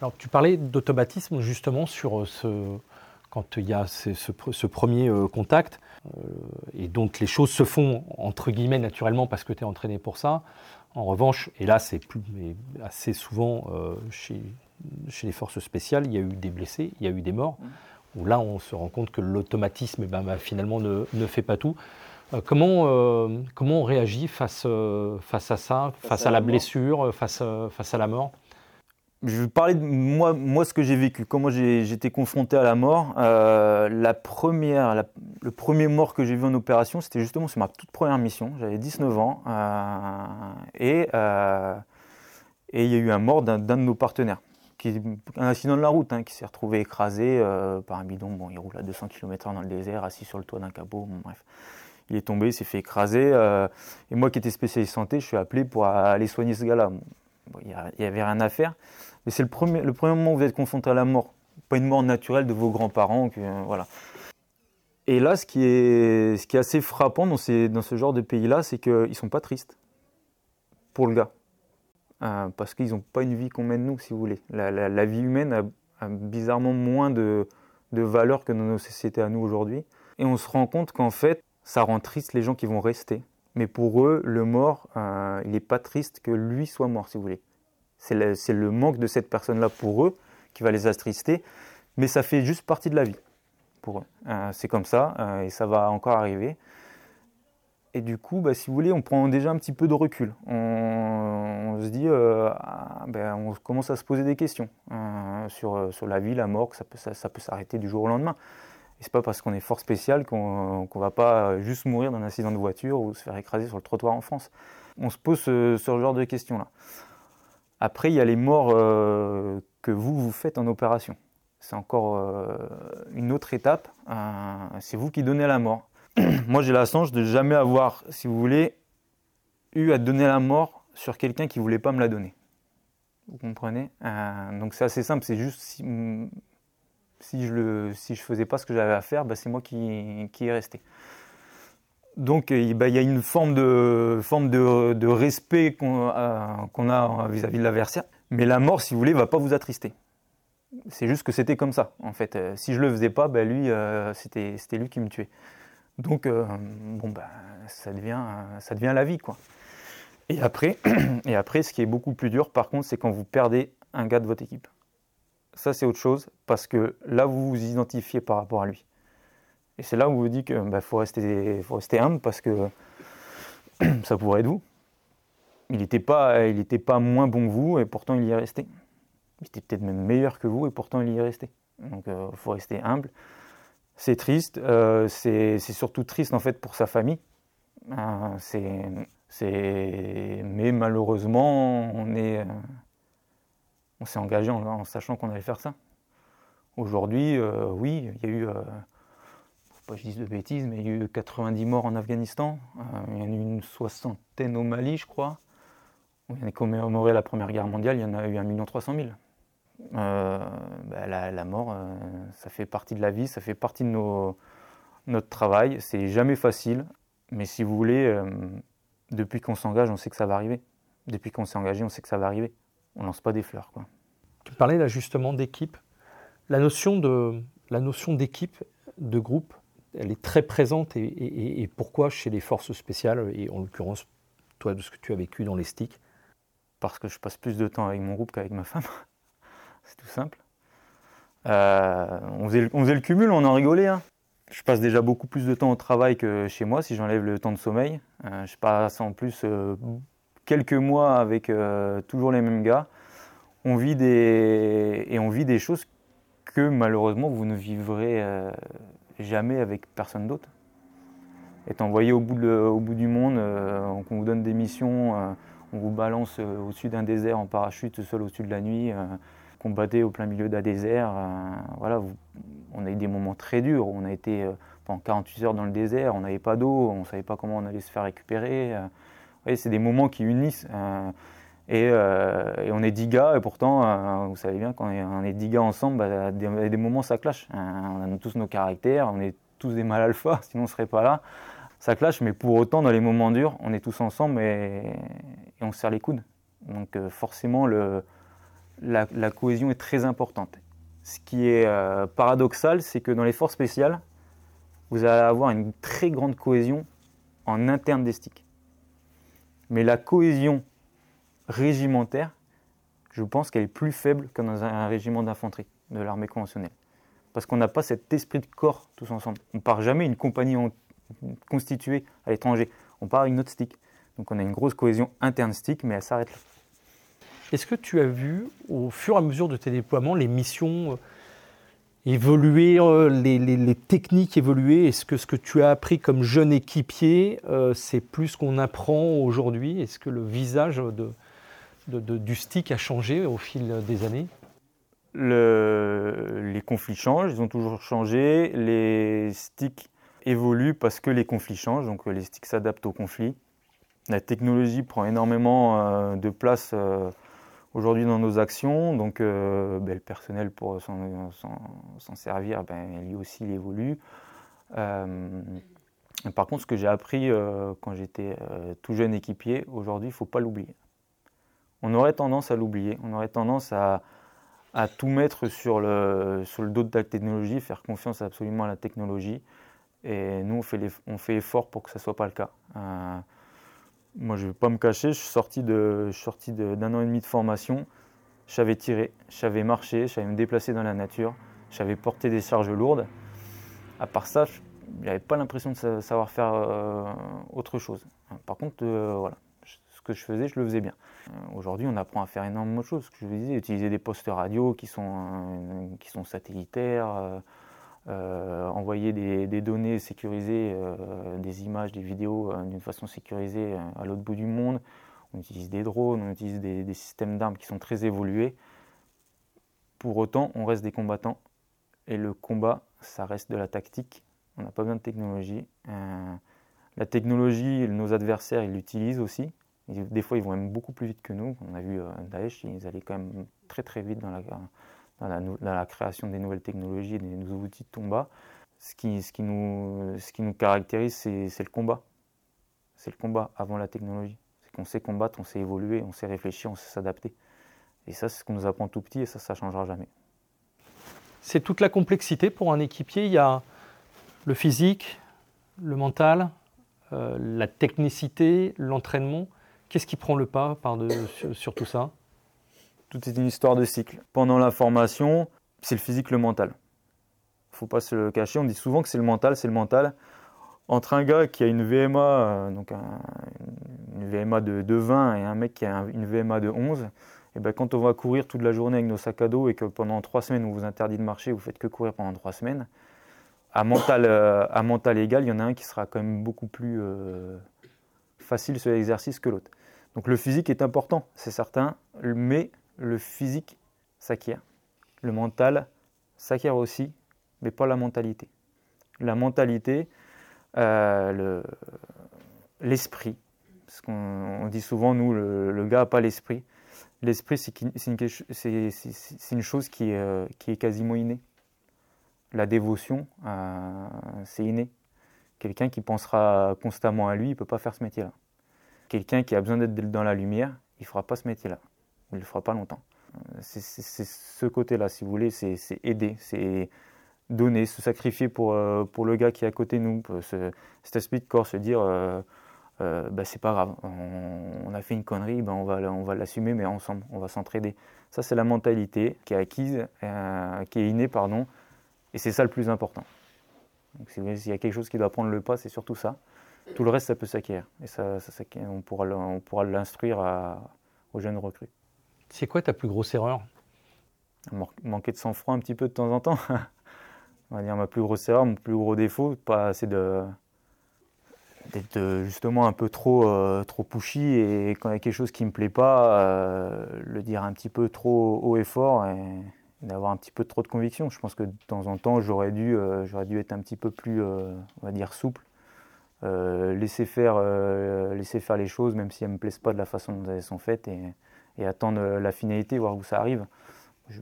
Speaker 3: Alors tu parlais d'automatisme justement sur euh, ce, quand il y a ce, premier euh, contact, et donc les choses se font entre guillemets naturellement parce que tu es entraîné pour ça. En revanche, et là c'est assez souvent chez, chez, les forces spéciales, il y a eu des blessés, il y a eu des morts. Mmh où là on se rend compte que l'automatisme eh ben, bah, finalement ne, fait pas tout. Euh, comment, euh, comment on réagit face, euh, face à ça, face, à, la, blessure, face, face à la mort?
Speaker 1: Je vais parler de moi, moi ce que j'ai vécu, comment j'ai été confronté à la mort. la première, le premier mort que j'ai vu en opération, c'était justement sur ma toute première mission. J'avais 19 ans et, et il y a eu un mort d'un de nos partenaires un accident de la route, hein, qui s'est retrouvé écrasé euh, par un bidon. Bon, il roule à 200 km/h dans le désert, assis sur le toit d'un capot. bref, il est tombé, il s'est fait écraser. Euh, et moi, qui étais spécialiste santé, je suis appelé pour aller soigner ce gars-là. il n'y avait rien à faire. Mais c'est le premier, le premier moment où vous êtes confronté à la mort. Pas une mort naturelle de vos grands-parents. Euh, voilà. Et là, ce qui est, ce qui est assez frappant dans, dans ce genre de pays-là, c'est qu'ils ne sont pas tristes pour le gars. Euh, parce qu'ils n'ont pas une vie qu'on mène nous, si vous voulez. La, vie humaine a, bizarrement moins de, valeur que dans nos sociétés à nous aujourd'hui. Et on se rend compte qu'en fait, ça rend triste les gens qui vont rester. Mais pour eux, le mort, euh, il n'est pas triste que lui soit mort, si vous voulez. C'est le, manque de cette personne-là pour eux qui va les attrister, mais ça fait juste partie de la vie pour eux. Euh, c'est comme ça, et ça va encore arriver. Et du coup, bah, si vous voulez, on prend déjà un petit peu de recul. On, se dit, euh, ah, ben, on commence à se poser des questions euh, sur, la vie, la mort, que ça peut, s'arrêter du jour au lendemain. Et c'est pas parce qu'on est fort spécial qu'on ne va pas juste mourir d'un accident de voiture ou se faire écraser sur le trottoir en France. On se pose ce, genre de questions-là. Après, il y a les morts euh, que vous, vous faites en opération. C'est encore une autre étape. c'est vous qui donnez la mort. moi j'ai la chance de jamais avoir, si vous voulez, eu à donner la mort sur quelqu'un qui voulait pas me la donner. Vous comprenez? Euh, Donc c'est assez simple, c'est juste si, je ne faisais pas ce que j'avais à faire, bah, c'est moi qui, qui est resté. Donc il y a une forme de, forme de, respect qu'on euh, a vis-à-vis de l'adversaire. Mais la mort, si vous voulez, va pas vous attrister. C'est juste que c'était comme ça, en fait. Euh, si je le faisais pas, ben lui, euh, c'était lui qui me tuait. Donc, bon, ben, ça, devient, ça devient la vie, quoi. Et après, et après, ce qui est beaucoup plus dur, par contre, c'est quand vous perdez un gars de votre équipe. Ça, c'est autre chose, parce que là, vous vous identifiez par rapport à lui. Et c'est là où vous dites qu'il ben, faut, rester, humble, parce que ça pourrait être vous. Il n'était pas, pas moins bon que vous, et pourtant il y est resté. Il était peut-être même meilleur que vous, et pourtant il y est resté. Donc il euh, faut rester humble. C'est triste, euh, c'est surtout triste en fait pour sa famille. Euh, mais malheureusement, on s'est engagé en, sachant qu'on allait faire ça. Aujourd'hui, oui, il y a eu je dise de bêtises, mais il y a eu 90 morts en Afghanistan, il y en a eu une soixantaine au Mali, je crois. On a commémoré la Première Guerre mondiale, il y en a eu 1 300 000. Euh, bah, la, mort, euh, ça fait partie de la vie, ça fait partie de notre travail. C'est jamais facile, mais si vous voulez, euh, depuis qu'on s'engage, on sait que ça va arriver. Depuis qu'on s'est engagé, on sait que ça va arriver. On lance pas des fleurs. Quoi.
Speaker 3: Tu parlais là justement d'équipe. La notion de la notion d'équipe, de groupe, elle est très présente. Et, pourquoi chez les forces spéciales, et en l'occurrence, toi, de ce que tu as vécu dans les sticks
Speaker 1: Parce que je passe plus de temps avec mon groupe qu'avec ma femme. c'est tout simple. Euh, on, faisait, le cumul, on en rigolait. Hein. Je passe déjà beaucoup plus de temps au travail que chez moi si j'enlève le temps de sommeil. Euh, je passe en plus euh, quelques mois avec toujours les mêmes gars. On vit des, et on vit des choses que malheureusement vous ne vivrez jamais avec personne d'autre. Être envoyé au bout, du monde, on vous donne des missions, on vous balance au-dessus d'un désert en parachute seul au-dessus de la nuit combattait au plein milieu d'un désert. Euh, voilà, on a eu des moments très durs. On a été euh, pendant 48 heures dans le désert, on n'avait pas d'eau, on ne savait pas comment on allait se faire récupérer. Euh. c'est des moments qui unissent. Et, on est 10 gars, et pourtant, vous savez bien, quand on est 10 gars ensemble, bah, des, des moments ça clash. on a tous nos caractères, on est tous des mal alpha, sinon on ne serait pas là. Ça clash, mais pour autant, dans les moments durs, on est tous ensemble et, on serre les coudes. Donc forcément, le, la, cohésion est très importante. Ce qui est euh, paradoxal, c'est que dans les forces spéciales, vous allez avoir une très grande cohésion en interne des sticks. Mais la cohésion régimentaire, je pense qu'elle est plus faible que dans un régiment d'infanterie de l'armée conventionnelle. Parce qu'on n'a pas cet esprit de corps tous ensemble. On part jamais une compagnie constituée à l'étranger. On part avec notre stick. Donc on a une grosse cohésion interne stick, mais elle s'arrête là.
Speaker 3: Est-ce que tu as vu, au fur et à mesure de tes déploiements, les missions euh, évoluer, euh, les, techniques évoluer? Est-ce que ce que tu as appris comme jeune équipier, euh, c'est plus qu'on apprend aujourd'hui? Est-ce que le visage du stick a changé au fil des années?
Speaker 1: Les conflits changent, ils ont toujours changé. Les sticks évoluent parce que les conflits changent, donc les sticks s'adaptent aux conflits. La technologie prend énormément de place aujourd'hui dans nos actions. Donc euh, ben, le personnel pour s'en servir, ben, lui aussi il évolue. Euh, par contre, ce que j'ai appris euh, quand j'étais tout jeune équipier, aujourd'hui, il ne faut pas l'oublier. On aurait tendance à l'oublier, on aurait tendance à, tout mettre sur le, dos de la technologie, faire confiance absolument à la technologie. Et nous, on fait, effort pour que ce ne soit pas le cas. Moi, je ne vais pas me cacher, je suis sorti, d'un an et demi de formation. Je savais tirer, je savais me déplacer dans la nature, je savais porter des charges lourdes. À part ça, je n'avais pas l'impression de savoir faire euh, autre chose. Par contre, euh, voilà, je faisais, je le faisais bien. Euh, aujourd'hui, on apprend à faire énormément de choses. Ce que je vous disais, utiliser des postes radio qui sont, qui sont satellitaires euh, envoyer des, données sécurisées, euh, des images, des vidéos euh, d'une façon sécurisée à l'autre bout du monde. On utilise des drones, on utilise des, systèmes d'armes qui sont très évolués. Pour autant, on reste des combattants. Et le combat, ça reste de la tactique. On n'a pas besoin de technologie. la technologie, nos adversaires, ils l'utilisent aussi. Des fois, ils vont même beaucoup plus vite que nous. On a vu Daesh, ils allaient quand même très très vite dans la, création des nouvelles technologies et des nouveaux outils de combat. Ce qui, ce qui, nous, ce qui nous caractérise, c'est le combat. C'est le combat avant la technologie. C'est qu'on sait combattre, on sait évoluer, on sait réfléchir, on sait s'adapter. Et ça, c'est ce qu'on nous apprend tout petit et ça, ça ne changera jamais.
Speaker 3: C'est toute la complexité pour un équipier. Il y a le physique, le mental, euh, la technicité, l'entraînement. Qu'est-ce qui prend le pas par de, sur, tout ça?
Speaker 1: Tout est une histoire de cycle. Pendant la formation, c'est le physique, le mental. Il ne faut pas se le cacher. On dit souvent que c'est le mental, c'est le mental. Entre un gars qui a une VMA, euh, donc une VMA de, 20 et un mec qui a une VMA de 11, et ben quand on va courir toute la journée avec nos sacs à dos et que pendant trois semaines on vous interdit de marcher, vous faites que courir pendant trois semaines, à mental, euh, égal, il y en a un qui sera quand même beaucoup plus euh, facile sur l'exercice que l'autre. Donc le physique est important, c'est certain, mais le physique s'acquiert. Le mental s'acquiert aussi, mais pas la mentalité. La mentalité, euh, l'esprit, parce qu'on dit souvent, nous, le gars n'a pas l'esprit. L'esprit, c'est une, chose qui est, qui est, quasiment innée. La dévotion, euh, c'est inné. Quelqu'un qui pensera constamment à lui, il ne peut pas faire ce métier-là. Quelqu'un qui a besoin d'être dans la lumière, il ne fera pas ce métier-là. Il ne le fera pas longtemps. C'est ce côté-là, si vous voulez, c'est aider, c'est donner, se sacrifier pour, euh, pour le gars qui est à côté de nous, cet esprit de corps, se dire euh, euh, bah, c'est pas grave, on, a fait une connerie, bah, on va, on va l'assumer, mais ensemble, on va s'entraider. Ça, c'est la mentalité qui est acquise, euh, qui est innée, pardon, et c'est ça le plus important. Donc, s'il y a quelque chose qui doit prendre le pas, c'est surtout ça. Tout le reste, ça peut s'acquérir, et ça, on pourra, on pourra l'instruire aux jeunes recrues.
Speaker 3: C'est quoi ta plus grosse erreur?
Speaker 1: Manquer de sang-froid un petit peu de temps en temps. on va dire ma plus grosse erreur, mon plus gros défaut, de d'être euh, justement un peu trop, euh, trop pushy et quand il y a quelque chose qui ne me plaît pas, euh, le dire un petit peu trop haut et fort et, d'avoir un petit peu trop de conviction. Je pense que de temps en temps, j'aurais dû, j'aurais dû être un petit peu plus, on va dire, souple. Laisser, faire, laisser faire les choses, même si elles ne me plaisent pas de la façon dont elles sont faites, et, attendre la finalité, voir où ça arrive.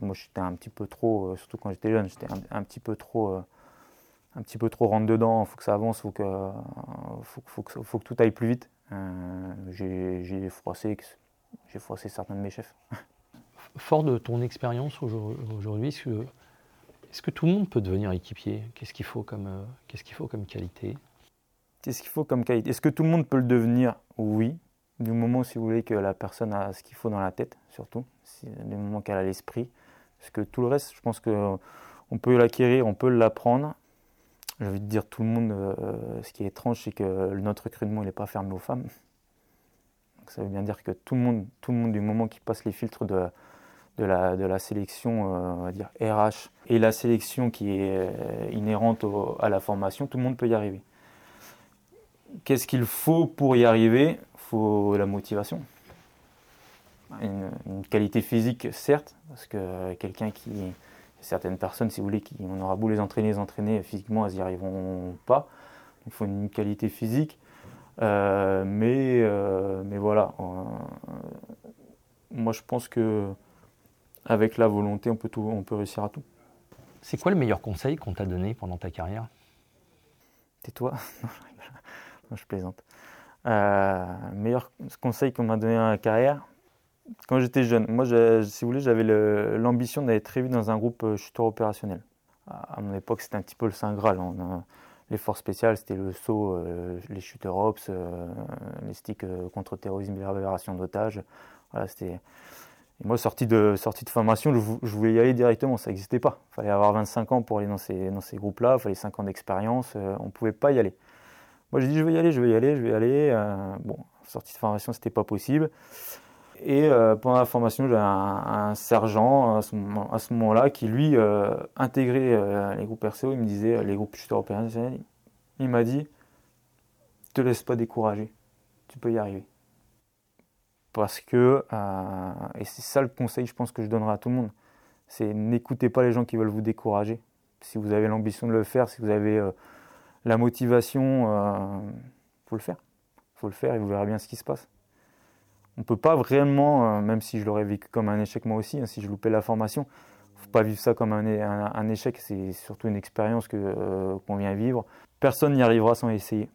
Speaker 1: Moi, j'étais un petit peu trop, surtout quand j'étais jeune, j'étais un, petit peu trop un petit peu trop rentre dedans, il faut que ça avance, il faut que, faut, que, que tout aille plus vite. Euh, j'ai froissé, froissé certains de mes chefs.
Speaker 3: Fort de ton expérience aujourd'hui, est-ce que, tout le monde peut devenir équipier? Qu'est-ce qu'il faut, comme, euh, qu'est-ce qu'il faut comme qualité?
Speaker 1: Qu'est-ce qu'il faut comme qualité Est-ce que tout le monde peut le devenir? Oui. Du moment, si vous voulez, que la personne a ce qu'il faut dans la tête, surtout. Du moment qu'elle a l'esprit. Parce que tout le reste, je pense qu'on peut l'acquérir, on peut l'apprendre. J'ai envie de dire tout le monde, euh, ce qui est étrange, c'est que notre recrutement n'est pas fermé aux femmes. ça veut bien dire que tout le monde, tout le monde du moment qui passe les filtres de, la, sélection, euh, on va dire RH, et la sélection qui est euh, inhérente à la formation, tout le monde peut y arriver. Qu'est-ce qu'il faut pour y arriver? Il faut la motivation. Une, une, qualité physique, certes, parce que quelqu'un qui, certaines personnes, si vous voulez, qui, on aura beau les entraîner, les entraîner, physiquement, elles n'y arriveront pas. Il faut une qualité physique. Euh, mais, euh, mais voilà, euh, moi je pense que avec la volonté, on peut, tout, on peut réussir à tout.
Speaker 3: C'est quoi le meilleur conseil qu'on t'a donné pendant ta carrière?
Speaker 1: Tais-toi. je plaisante. meilleur conseil qu'on m'a donné dans la carrière, quand j'étais jeune, moi, si vous voulez, j'avais l'ambition d'aller très vite dans un groupe euh, chuteur opérationnel. À mon époque, c'était un petit peu le Saint Graal. les forces spéciales, c'était le saut, euh, les shooters ops, euh, les sticks contre terrorisme et libération d'otages. Moi, sorti de formation, je, voulais y aller directement, ça n'existait pas. Il fallait avoir 25 ans pour aller dans ces, dans ces groupes-là, il fallait 5 ans d'expérience, on ne pouvait pas y aller. Moi, j'ai dit, je vais y aller, je vais y aller, je vais y aller. bon, sortie de formation, c'était pas possible. Et euh, pendant la formation, j'avais un, sergent à ce, moment-là qui, lui, euh, intégrait euh, les groupes RCO. Il me disait, les groupes shooters opérationnels, il m'a dit, te laisse pas décourager, tu peux y arriver. Parce que, et c'est ça le conseil, je pense, que je donnerai à tout le monde, c'est n'écoutez pas les gens qui veulent vous décourager. Si vous avez l'ambition de le faire, si vous avez la motivation, il faut le faire. Il faut le faire et vous verrez bien ce qui se passe on ne peut pas vraiment, euh, même si je l'aurais vécu comme un échec moi aussi, hein, si je loupais la formation, il ne faut pas vivre ça comme un, échec, c'est surtout une expérience euh, qu'on vient vivre. Personne n'y arrivera sans essayer.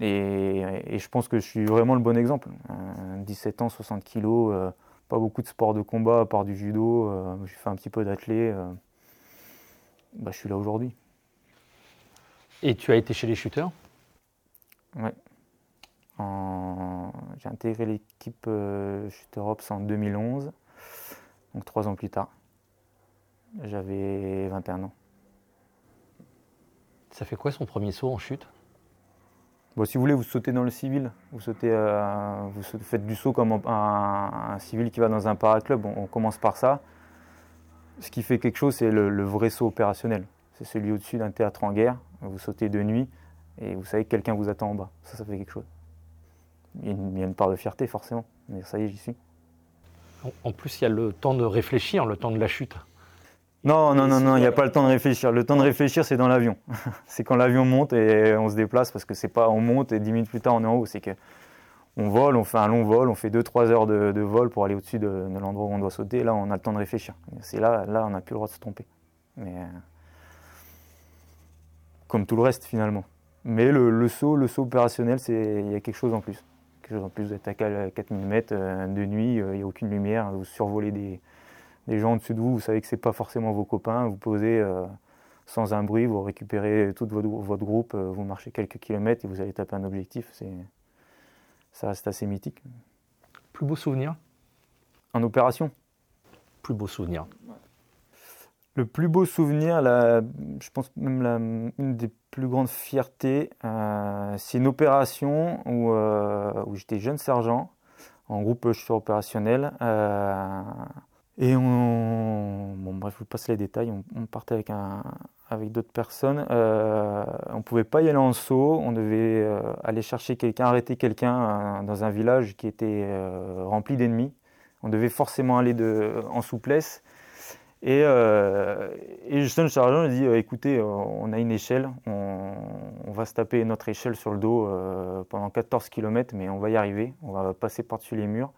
Speaker 1: Et, je pense que je suis vraiment le bon exemple. 17 ans, 60 kilos, pas beaucoup de sport de combat à part du judo. j'ai fait un petit peu d'athlé. Bah, je suis là aujourd'hui.
Speaker 3: Et tu as été chez les shooters?
Speaker 1: Oui. J'ai intégré l'équipe euh, Shooter Ops en 2011, donc trois ans plus tard. J'avais 21 ans.
Speaker 3: Ça fait quoi son premier saut en chute?
Speaker 1: Bon, Si vous voulez, vous sautez dans le civil. Vous, sautez, euh, vous faites du saut comme un, civil qui va dans un paraclub. On, on, commence par ça. Ce qui fait quelque chose, c'est le, vrai saut opérationnel. C'est celui au-dessus d'un théâtre en guerre. Vous sautez de nuit et vous savez que quelqu'un vous attend en bas. Ça, ça fait quelque chose. Il y, a une, part de fierté, forcément. Mais ça y est, j'y suis.
Speaker 3: En plus, il y a le temps de réfléchir, le temps de la chute.
Speaker 1: Non, non, non, non, il n'y a pas le temps de réfléchir. Le temps de réfléchir, c'est dans l'avion. c'est quand l'avion monte et on se déplace parce que c'est pas on monte et dix minutes plus tard on est en haut. C'est que on vole, on fait un long vol, on fait 2-3 heures de, vol pour aller au-dessus de, l'endroit où on doit sauter. Là, on a le temps de réfléchir. C'est là, là, on n'a plus le droit de se tromper. Mais euh, comme tout le reste finalement. Mais le, saut, le saut opérationnel, c'est il y a quelque chose en plus. Quelque chose en plus, vous êtes à 4 mm euh, de nuit, euh, il n'y a aucune lumière, vous survolez des, des gens au-dessus de vous, vous savez que ce n'est pas forcément vos copains, vous posez sans un bruit, vous récupérez tout votre, votre groupe, vous marchez quelques kilomètres et vous allez taper un objectif. Ça reste assez mythique.
Speaker 3: Plus beau souvenir?
Speaker 1: En opération?
Speaker 3: Plus beau souvenir.
Speaker 1: Le plus beau souvenir, je pense même une des plus grandes fiertés, euh, c'est une opération où, euh, où j'étais jeune sergent en groupe opérationnel. Euh, et on, bon bref, je vous passe les détails. On, partait avec avec d'autres personnes. On pouvait pas y aller en saut. On devait aller chercher quelqu'un, arrêter quelqu'un dans un village qui était rempli d'ennemis. On devait forcément aller en souplesse. Et, et Justin le sergent dit écoutez, on a une échelle, on, va se taper notre échelle sur le dos pendant 14 km, mais on va y arriver. On va passer par-dessus les murs.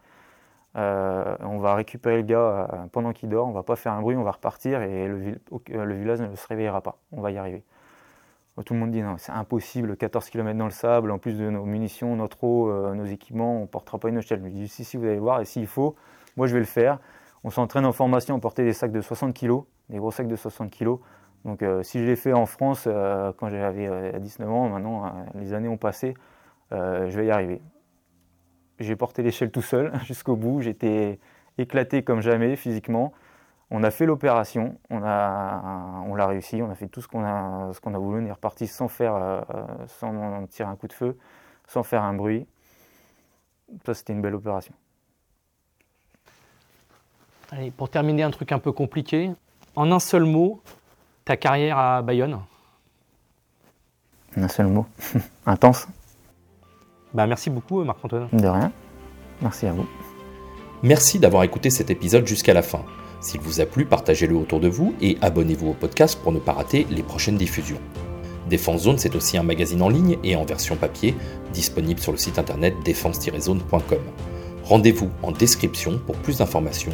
Speaker 1: Euh, on va récupérer le gars euh, pendant qu'il dort, on va pas faire un bruit, on va repartir et le, le, village ne se réveillera pas. On va y arriver. Tout le monde dit non, c'est impossible, 14 km dans le sable, en plus de nos munitions, notre eau, euh, nos équipements, on ne portera pas une échelle. Je lui dis si, si, vous allez voir, et s'il faut, moi je vais le faire. On s'entraîne en formation à porter des sacs de 60 kg, des gros sacs de 60 kg. Donc si je l'ai fait en France quand j'avais 19 ans, maintenant les années ont passé, je vais y arriver. J'ai porté l'échelle tout seul jusqu'au bout. J'étais éclaté comme jamais physiquement. On a fait l'opération, on l'a réussi, on a fait tout ce qu'on a, voulu. On est reparti sans faire, euh, sans tirer un coup de feu, sans faire un bruit. Ça, c'était une belle opération.
Speaker 3: Allez, pour terminer, un truc un peu compliqué. En un seul mot, ta carrière à Bayonne
Speaker 1: Un seul mot. Intense.
Speaker 3: Bah, merci beaucoup, Marc-Antoine.
Speaker 1: De rien. Merci à vous.
Speaker 2: Merci d'avoir écouté cet épisode jusqu'à la fin. S'il vous a plu, partagez-le autour de vous et abonnez-vous au podcast pour ne pas rater les prochaines diffusions. Défense Zone, c'est aussi un magazine en ligne et en version papier, disponible sur le site internet défense-zone.com. Rendez-vous en description pour plus d'informations